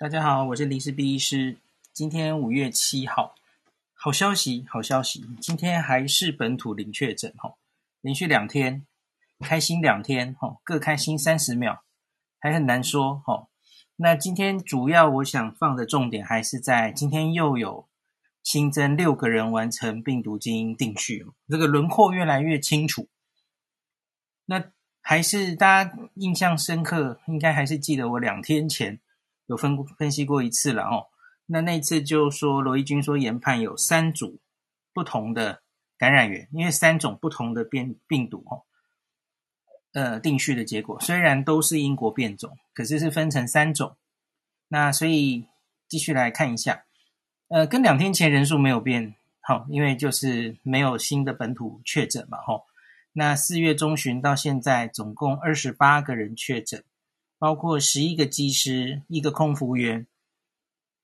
大家好，我是林氏璧医师。今天五月七号，好消息，好消息！今天还是本土零确诊哈，连续两天开心两天哈，各开心三十秒，还很难说哈。那今天主要我想放的重点还是在今天又有新增六个人完成病毒基因定序，这个轮廓越来越清楚。那还是大家印象深刻，应该还是记得我两天前。有分分析过一次了哦，那那次就说罗一钧说研判有三组不同的感染源，因为三种不同的变病毒哦，呃，定序的结果虽然都是英国变种，可是是分成三种。那所以继续来看一下，呃，跟两天前人数没有变，好，因为就是没有新的本土确诊嘛，吼。那四月中旬到现在总共二十八个人确诊。包括十一个机师、一个空服员、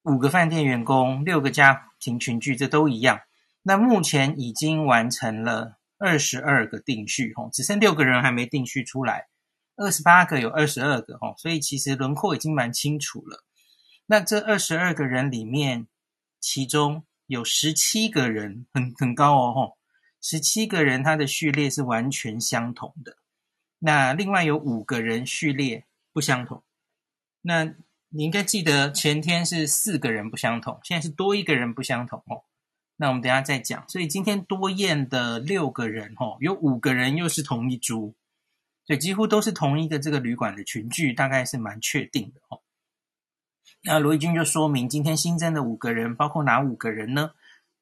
五个饭店员工、六个家庭群聚，这都一样。那目前已经完成了二十二个定序，吼，只剩六个人还没定序出来。二十八个有二十二个，吼，所以其实轮廓已经蛮清楚了。那这二十二个人里面，其中有十七个人很很高哦，吼，十七个人他的序列是完全相同的。那另外有五个人序列。不相同，那你应该记得前天是四个人不相同，现在是多一个人不相同哦。那我们等下再讲。所以今天多验的六个人哦，有五个人又是同一株，所以几乎都是同一个这个旅馆的群聚，大概是蛮确定的哦。那罗一钧就说明今天新增的五个人包括哪五个人呢？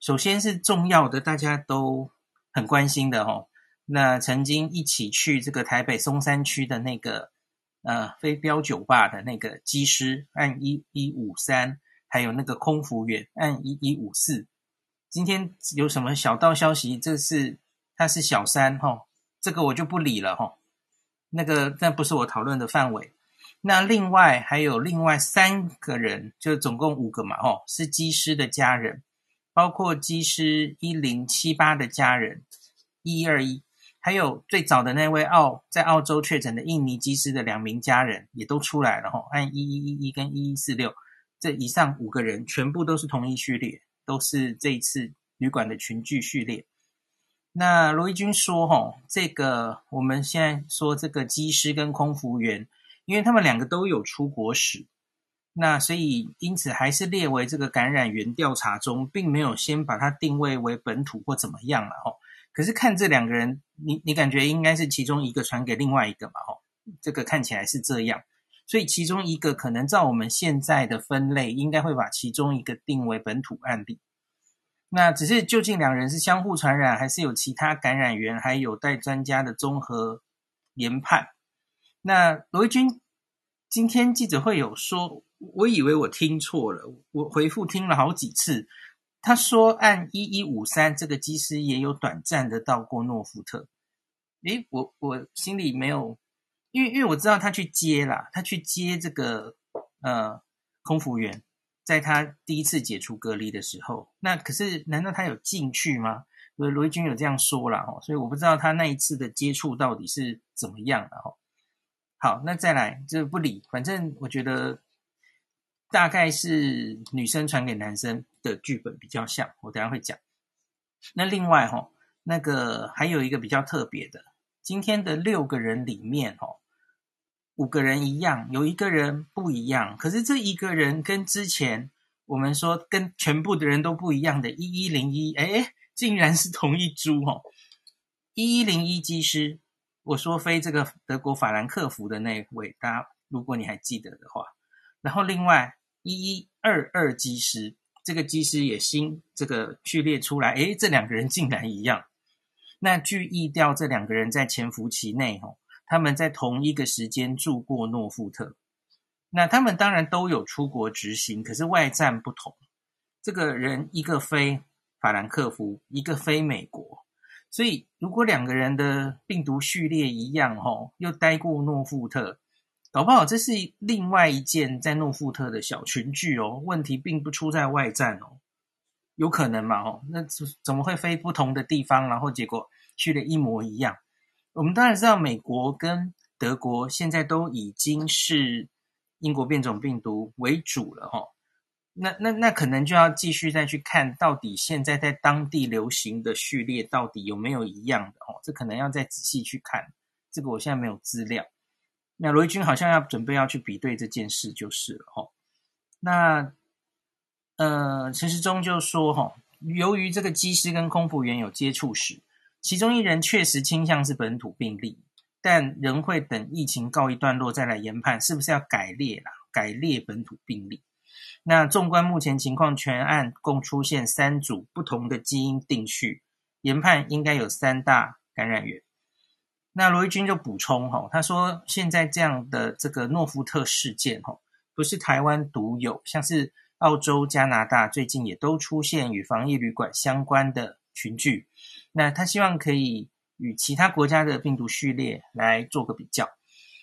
首先是重要的，大家都很关心的哦。那曾经一起去这个台北松山区的那个。呃，飞镖酒吧的那个机师按一一五三，还有那个空服员按一一五四，今天有什么小道消息？这是他是小三哈，这个我就不理了哈。那个那不是我讨论的范围。那另外还有另外三个人，就总共五个嘛，哦，是机师的家人，包括机师一零七八的家人一二一。还有最早的那位澳在澳洲确诊的印尼机师的两名家人也都出来了哈，按一一一一跟一一四六，这以上五个人全部都是同一序列，都是这一次旅馆的群聚序列。那罗一钧说哈，这个我们现在说这个机师跟空服员，因为他们两个都有出国史，那所以因此还是列为这个感染源调查中，并没有先把它定位为本土或怎么样了哈。可是看这两个人，你你感觉应该是其中一个传给另外一个嘛？吼，这个看起来是这样，所以其中一个可能照我们现在的分类，应该会把其中一个定为本土案例。那只是究竟两人是相互传染，还是有其他感染源，还有待专家的综合研判。那罗一钧今天记者会有说，我以为我听错了，我回复听了好几次。他说，按一一五三这个机师也有短暂的到过诺富特。诶，我我心里没有，因为因为我知道他去接啦，他去接这个呃空服员，在他第一次解除隔离的时候，那可是难道他有进去吗？罗罗一钧有这样说啦，哦，所以我不知道他那一次的接触到底是怎么样的哈。好，那再来就不理，反正我觉得。大概是女生传给男生的剧本比较像，我等下会讲。那另外哈，那个还有一个比较特别的，今天的六个人里面哦，五个人一样，有一个人不一样。可是这一个人跟之前我们说跟全部的人都不一样的一一零一，哎，竟然是同一株哈。一一零一机师，我说飞这个德国法兰克福的那位，大家如果你还记得的话，然后另外。一一二二机师，这个机师也新这个序列出来，诶，这两个人竟然一样。那据意调，这两个人在潜伏期内，吼，他们在同一个时间住过诺富特。那他们当然都有出国执行，可是外站不同。这个人一个飞法兰克福，一个飞美国，所以如果两个人的病毒序列一样，吼，又待过诺富特。搞不好这是另外一件在诺富特的小群聚哦，问题并不出在外站哦，有可能嘛？哦，那怎么会飞不同的地方，然后结果去了一模一样？我们当然知道美国跟德国现在都已经是英国变种病毒为主了哦。那那那可能就要继续再去看到底现在在当地流行的序列到底有没有一样的哦，这可能要再仔细去看。这个我现在没有资料。那罗一军好像要准备要去比对这件事就是了哈。那呃，陈时中就说哈，由于这个机师跟空服员有接触史，其中一人确实倾向是本土病例，但仍会等疫情告一段落再来研判是不是要改列啦，改列本土病例。那纵观目前情况，全案共出现三组不同的基因定序，研判应该有三大感染源。那罗一军就补充哈，他说现在这样的这个诺夫特事件哈，不是台湾独有，像是澳洲、加拿大最近也都出现与防疫旅馆相关的群聚。那他希望可以与其他国家的病毒序列来做个比较。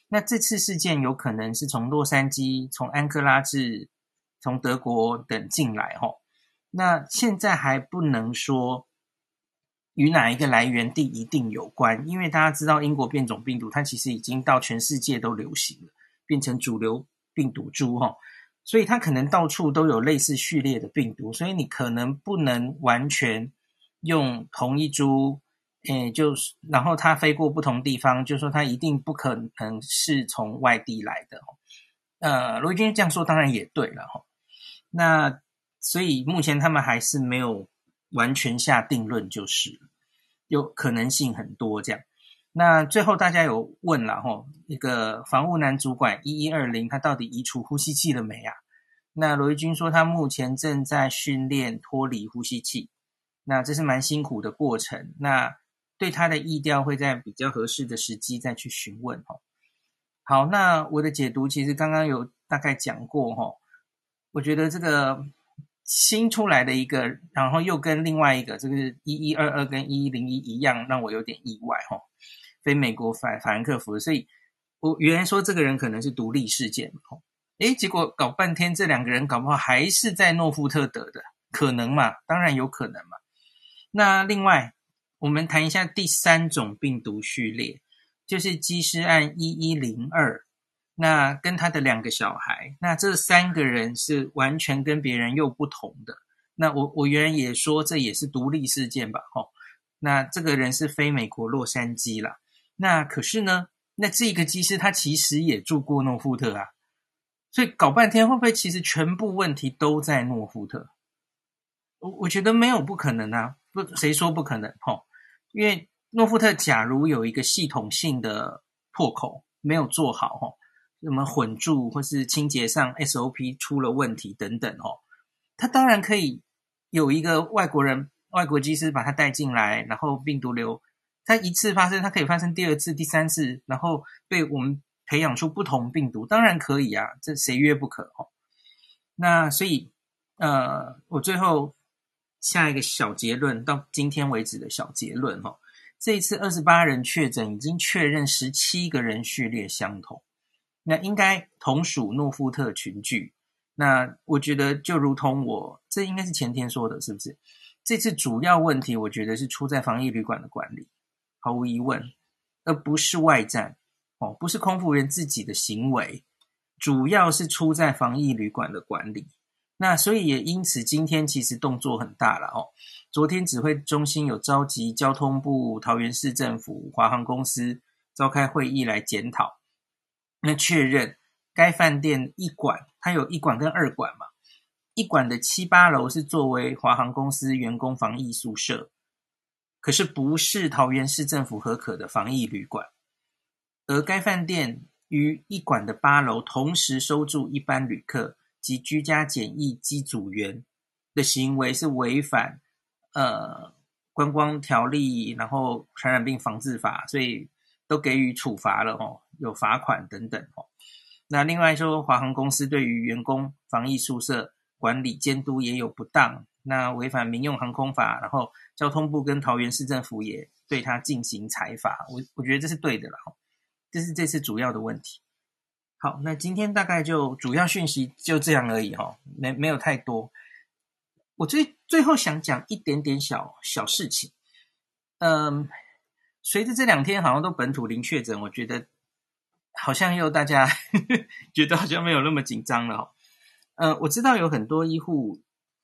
那这次事件有可能是从洛杉矶、从安克拉治。从德国等进来哈，那现在还不能说与哪一个来源地一定有关，因为大家知道英国变种病毒它其实已经到全世界都流行了，变成主流病毒株哈，所以它可能到处都有类似序列的病毒，所以你可能不能完全用同一株，诶，就是然后它飞过不同地方，就说它一定不可能是从外地来的。呃，罗伊军这样说当然也对了哈。那所以目前他们还是没有完全下定论，就是有可能性很多这样。那最后大家有问了吼，一个防务男主管一一二零，他到底移除呼吸器了没啊？那罗一军说他目前正在训练脱离呼吸器，那这是蛮辛苦的过程。那对他的意调会在比较合适的时机再去询问吼。好，那我的解读其实刚刚有大概讲过吼。我觉得这个新出来的一个，然后又跟另外一个这个是一一二二跟一一零一一样，让我有点意外哈。非美国法法兰克福，所以我原来说这个人可能是独立事件哈，诶，结果搞半天这两个人搞不好还是在诺富特得的，可能嘛？当然有可能嘛。那另外我们谈一下第三种病毒序列，就是基师案一一零二。那跟他的两个小孩，那这三个人是完全跟别人又不同的。那我我原来也说这也是独立事件吧，吼。那这个人是飞美国洛杉矶啦。那可是呢，那这个机师他其实也住过诺富特啊，所以搞半天会不会其实全部问题都在诺富特？我我觉得没有不可能啊，不谁说不可能？吼，因为诺富特假如有一个系统性的破口没有做好，吼。什么混住或是清洁上 SOP 出了问题等等哦，他当然可以有一个外国人、外国技师把他带进来，然后病毒流，他一次发生，他可以发生第二次、第三次，然后被我们培养出不同病毒，当然可以啊，这谁约不可哦？那所以呃，我最后下一个小结论，到今天为止的小结论哦，这一次二十八人确诊，已经确认十七个人序列相同。那应该同属诺富特群聚。那我觉得就如同我这应该是前天说的，是不是？这次主要问题，我觉得是出在防疫旅馆的管理，毫无疑问，而不是外战哦，不是空服员自己的行为，主要是出在防疫旅馆的管理。那所以也因此，今天其实动作很大了哦。昨天指挥中心有召集交通部、桃园市政府、华航公司召开会议来检讨。那确认该饭店一馆，它有一馆跟二馆嘛？一馆的七八楼是作为华航公司员工防疫宿舍，可是不是桃园市政府核可的防疫旅馆。而该饭店于一馆的八楼同时收住一般旅客及居家检疫机组员的行为是违反呃观光条例，然后传染病防治法，所以都给予处罚了哦。有罚款等等哦。那另外说，华航公司对于员工防疫宿舍管理监督也有不当，那违反民用航空法，然后交通部跟桃园市政府也对他进行裁罚。我我觉得这是对的了哈。这是这次主要的问题。好，那今天大概就主要讯息就这样而已哈，没没有太多。我最最后想讲一点点小小事情。嗯，随着这两天好像都本土零确诊，我觉得。好像又大家呵 呵觉得好像没有那么紧张了哦。呃，我知道有很多医护、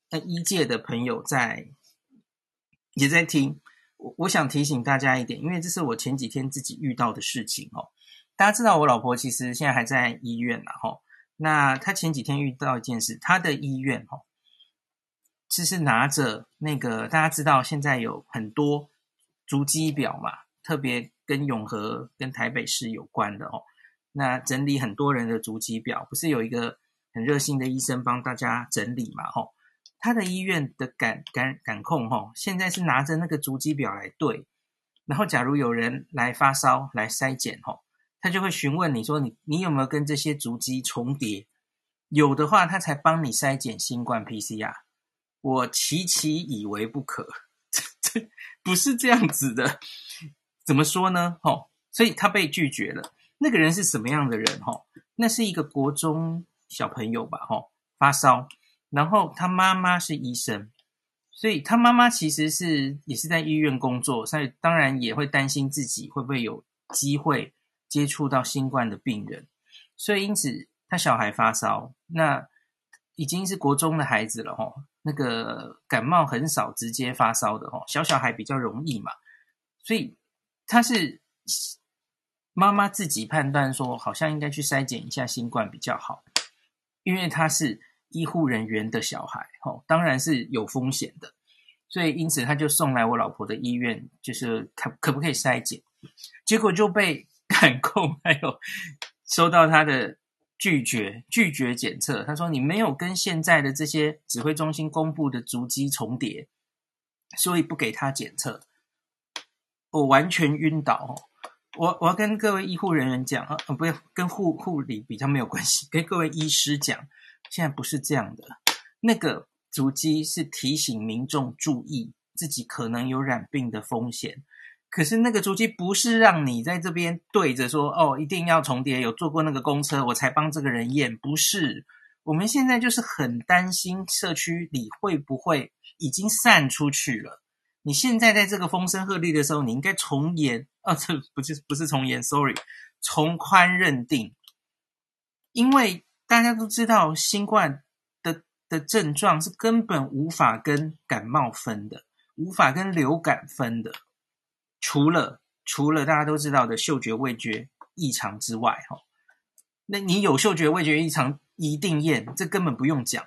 呃医界的朋友在也在听。我我想提醒大家一点，因为这是我前几天自己遇到的事情哦。大家知道我老婆其实现在还在医院啦，哈。那她前几天遇到一件事，她的医院哈，其实拿着那个大家知道现在有很多足迹表嘛，特别跟永和跟台北市有关的哦。那整理很多人的足迹表，不是有一个很热心的医生帮大家整理嘛，哈。他的医院的感感感控哈，现在是拿着那个足迹表来对，然后假如有人来发烧来筛检哈，他就会询问你说，你你有没有跟这些足迹重叠？有的话，他才帮你筛检新冠 PCR。我期期以为不可，这这不是这样子的，怎么说呢？哈，所以他被拒绝了。那个人是什么样的人？哈，那是一个国中小朋友吧？哈，发烧。然后他妈妈是医生，所以他妈妈其实是也是在医院工作，所以当然也会担心自己会不会有机会接触到新冠的病人，所以因此他小孩发烧，那已经是国中的孩子了哈，那个感冒很少直接发烧的哈，小小孩比较容易嘛，所以他是妈妈自己判断说，好像应该去筛检一下新冠比较好，因为他是。医护人员的小孩，哦，当然是有风险的，所以因此他就送来我老婆的医院，就是可可不可以筛检，结果就被感控，还有收到他的拒绝，拒绝检测。他说你没有跟现在的这些指挥中心公布的足迹重叠，所以不给他检测。我完全晕倒！我我要跟各位医护人员讲啊，不要跟护护理比较没有关系，跟各位医师讲。现在不是这样的，那个足迹是提醒民众注意自己可能有染病的风险，可是那个足迹不是让你在这边对着说哦，一定要重叠，有坐过那个公车我才帮这个人验，不是。我们现在就是很担心社区里会不会已经散出去了。你现在在这个风声鹤唳的时候，你应该从严啊，这不是不是从严，sorry，从宽认定，因为。大家都知道，新冠的的症状是根本无法跟感冒分的，无法跟流感分的。除了除了大家都知道的嗅觉味觉异常之外，哈，那你有嗅觉味觉异常一定验，这根本不用讲。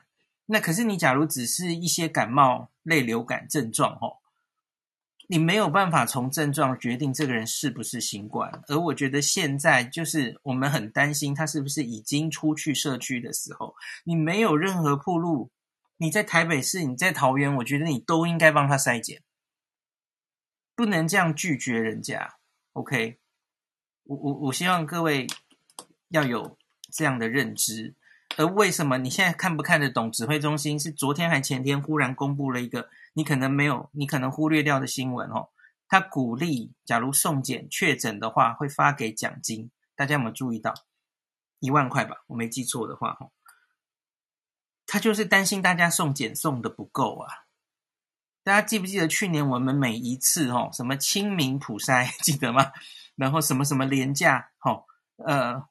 那可是你假如只是一些感冒类流感症状，哈。你没有办法从症状决定这个人是不是新冠，而我觉得现在就是我们很担心他是不是已经出去社区的时候，你没有任何铺路，你在台北市，你在桃园，我觉得你都应该帮他筛检，不能这样拒绝人家。OK，我我我希望各位要有这样的认知。而为什么你现在看不看得懂？指挥中心是昨天还前天忽然公布了一个。你可能没有，你可能忽略掉的新闻哦。他鼓励，假如送检确诊的话，会发给奖金。大家有没有注意到？一万块吧，我没记错的话哈。他就是担心大家送检送的不够啊。大家记不记得去年我们每一次哦，什么清明普筛 记得吗？然后什么什么廉价，哈，呃，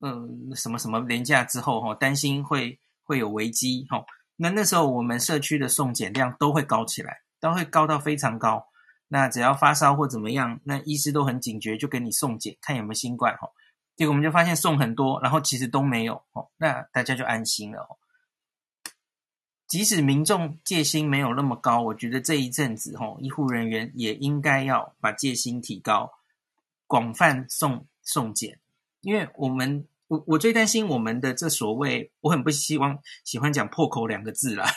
呃，什么什么连假之后哈，担心会会有危机哈。那那时候我们社区的送检量都会高起来，都会高到非常高。那只要发烧或怎么样，那医师都很警觉，就给你送检，看有没有新冠哈。结果我们就发现送很多，然后其实都没有哦，那大家就安心了哦。即使民众戒心没有那么高，我觉得这一阵子哈，医护人员也应该要把戒心提高，广泛送送检，因为我们。我我最担心我们的这所谓，我很不希望喜欢讲破口两个字啦，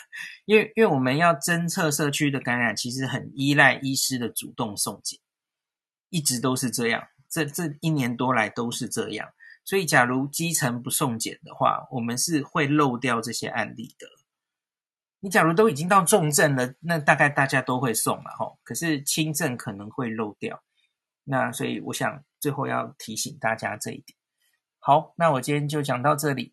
因为因为我们要侦测社区的感染，其实很依赖医师的主动送检，一直都是这样，这这一年多来都是这样。所以，假如基层不送检的话，我们是会漏掉这些案例的。你假如都已经到重症了，那大概大家都会送了吼，可是轻症可能会漏掉。那所以，我想最后要提醒大家这一点。好，那我今天就讲到这里。